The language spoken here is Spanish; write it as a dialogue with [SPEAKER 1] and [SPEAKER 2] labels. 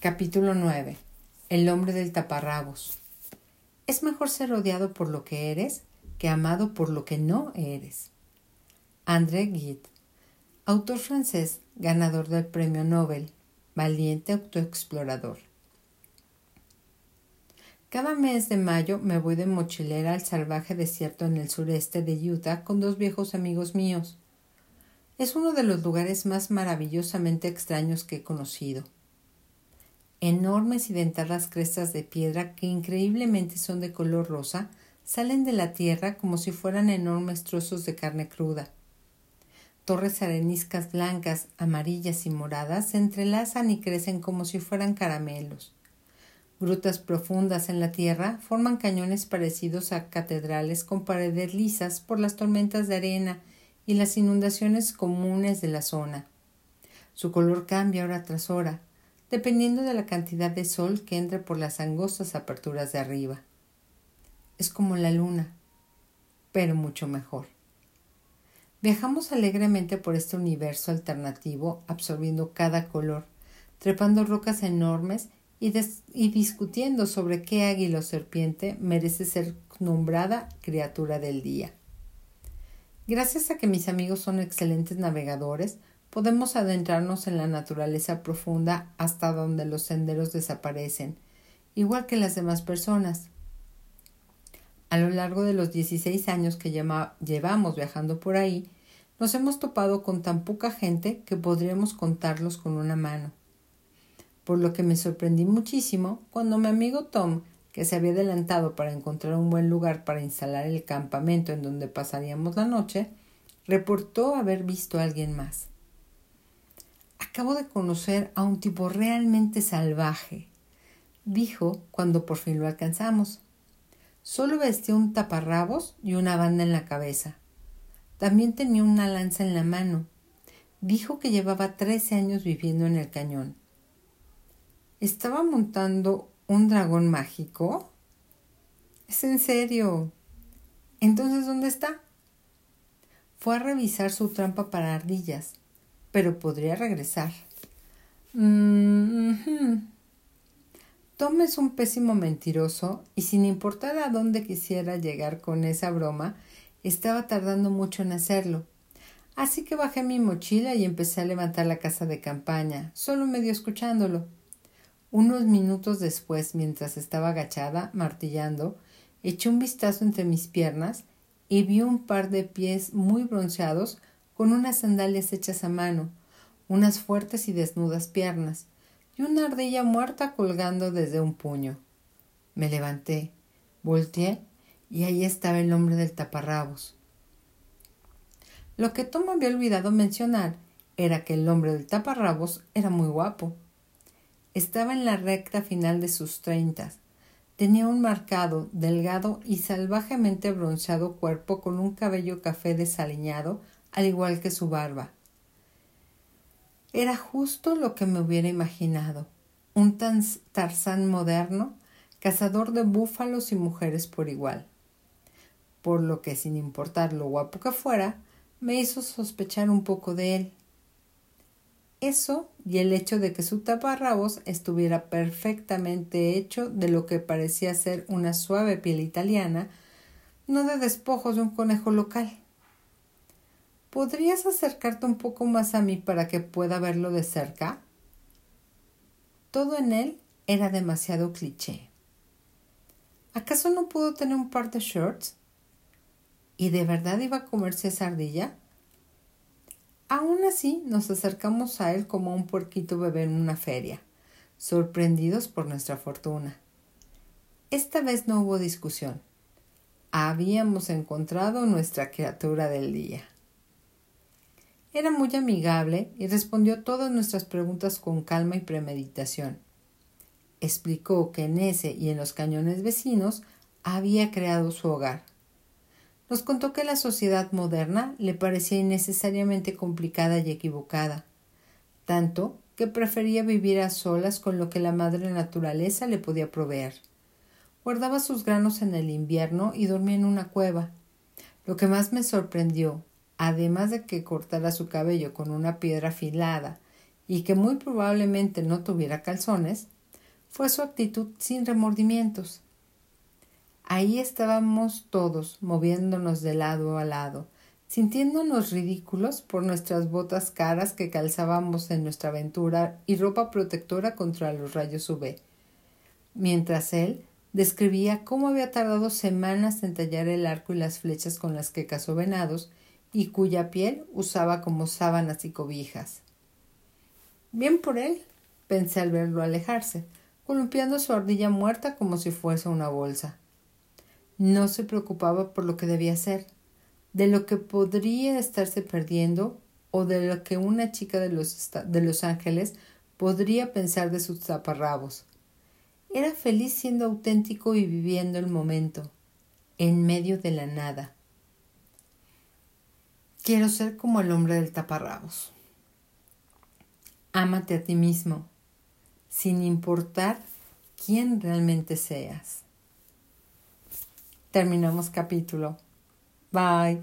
[SPEAKER 1] Capítulo 9. El hombre del taparrabos. Es mejor ser odiado por lo que eres que amado por lo que no eres. André Gide, autor francés, ganador del premio Nobel, valiente autoexplorador. Cada mes de mayo me voy de mochilera al salvaje desierto en el sureste de Utah con dos viejos amigos míos. Es uno de los lugares más maravillosamente extraños que he conocido Enormes y dentadas crestas de piedra que increíblemente son de color rosa salen de la tierra como si fueran enormes trozos de carne cruda. Torres areniscas blancas, amarillas y moradas se entrelazan y crecen como si fueran caramelos. Grutas profundas en la tierra forman cañones parecidos a catedrales con paredes lisas por las tormentas de arena y las inundaciones comunes de la zona. Su color cambia hora tras hora, dependiendo de la cantidad de sol que entre por las angostas aperturas de arriba. Es como la luna, pero mucho mejor. Viajamos alegremente por este universo alternativo, absorbiendo cada color, trepando rocas enormes y, y, discutiendo sobre qué águila o serpiente merece ser nombrada criatura del día. Gracias a que mis amigos son excelentes navegadores, podemos adentrarnos en la naturaleza profunda hasta donde los senderos desaparecen, igual que las demás personas. A lo largo de los 16 años que llevamos viajando por ahí, nos hemos topado con tan poca gente que podríamos contarlos con una mano. Por lo que me sorprendí muchísimo cuando mi amigo Tom, que se había adelantado para encontrar un buen lugar para instalar el campamento en donde pasaríamos la noche, reportó haber visto a alguien más. Acabo de conocer a un tipo realmente salvaje, dijo cuando por fin lo alcanzamos. Solo vestía un taparrabos y una banda en la cabeza. También tenía una lanza en la mano. Dijo que llevaba trece años viviendo en el cañón. ¿Estaba montando un dragón mágico? Es en serio. Entonces, ¿dónde está? Fue a revisar su trampa para ardillas pero podría regresar. Tom es un pésimo mentiroso y sin importar a dónde quisiera llegar con esa broma, estaba tardando mucho en hacerlo. Así que bajé mi mochila y empecé a levantar la casa de campaña, solo medio escuchándolo. Unos minutos después, mientras estaba agachada, martillando, eché un vistazo entre mis piernas y vi un par de pies muy bronceados con unas sandalias hechas a mano, unas fuertes y desnudas piernas, y una ardilla muerta colgando desde un puño. Me levanté, volteé, y ahí estaba el hombre del taparrabos. Lo que Tom había olvidado mencionar era que el hombre del taparrabos era muy guapo. Estaba en la recta final de sus treintas. Tenía un marcado, delgado y salvajemente bronceado cuerpo con un cabello café desaliñado al igual que su barba. Era justo lo que me hubiera imaginado, un Tarzán moderno, cazador de búfalos y mujeres por igual. Por lo que, sin importar lo guapo que fuera, me hizo sospechar un poco de él. Eso y el hecho de que su taparrabos estuviera perfectamente hecho de lo que parecía ser una suave piel italiana, no de despojos de un conejo local. ¿Podrías acercarte un poco más a mí para que pueda verlo de cerca? Todo en él era demasiado cliché. ¿Acaso no pudo tener un par de shorts? ¿Y de verdad iba a comerse esa ardilla? Aún así nos acercamos a él como un puerquito bebé en una feria, sorprendidos por nuestra fortuna. Esta vez no hubo discusión. Habíamos encontrado nuestra criatura del día. Era muy amigable y respondió todas nuestras preguntas con calma y premeditación. Explicó que en ese y en los cañones vecinos había creado su hogar. Nos contó que la sociedad moderna le parecía innecesariamente complicada y equivocada, tanto que prefería vivir a solas con lo que la madre naturaleza le podía proveer. Guardaba sus granos en el invierno y dormía en una cueva. Lo que más me sorprendió además de que cortara su cabello con una piedra afilada y que muy probablemente no tuviera calzones, fue su actitud sin remordimientos. Ahí estábamos todos, moviéndonos de lado a lado, sintiéndonos ridículos por nuestras botas caras que calzábamos en nuestra aventura y ropa protectora contra los rayos UV, mientras él describía cómo había tardado semanas en tallar el arco y las flechas con las que cazó venados y cuya piel usaba como sábanas y cobijas. Bien por él, pensé al verlo alejarse, columpiando su ardilla muerta como si fuese una bolsa. No se preocupaba por lo que debía hacer, de lo que podría estarse perdiendo o de lo que una chica de los, de los Ángeles podría pensar de sus taparrabos. Era feliz siendo auténtico y viviendo el momento, en medio de la nada. Quiero ser como el hombre del taparrabos. Ámate a ti mismo, sin importar quién realmente seas. Terminamos capítulo. Bye.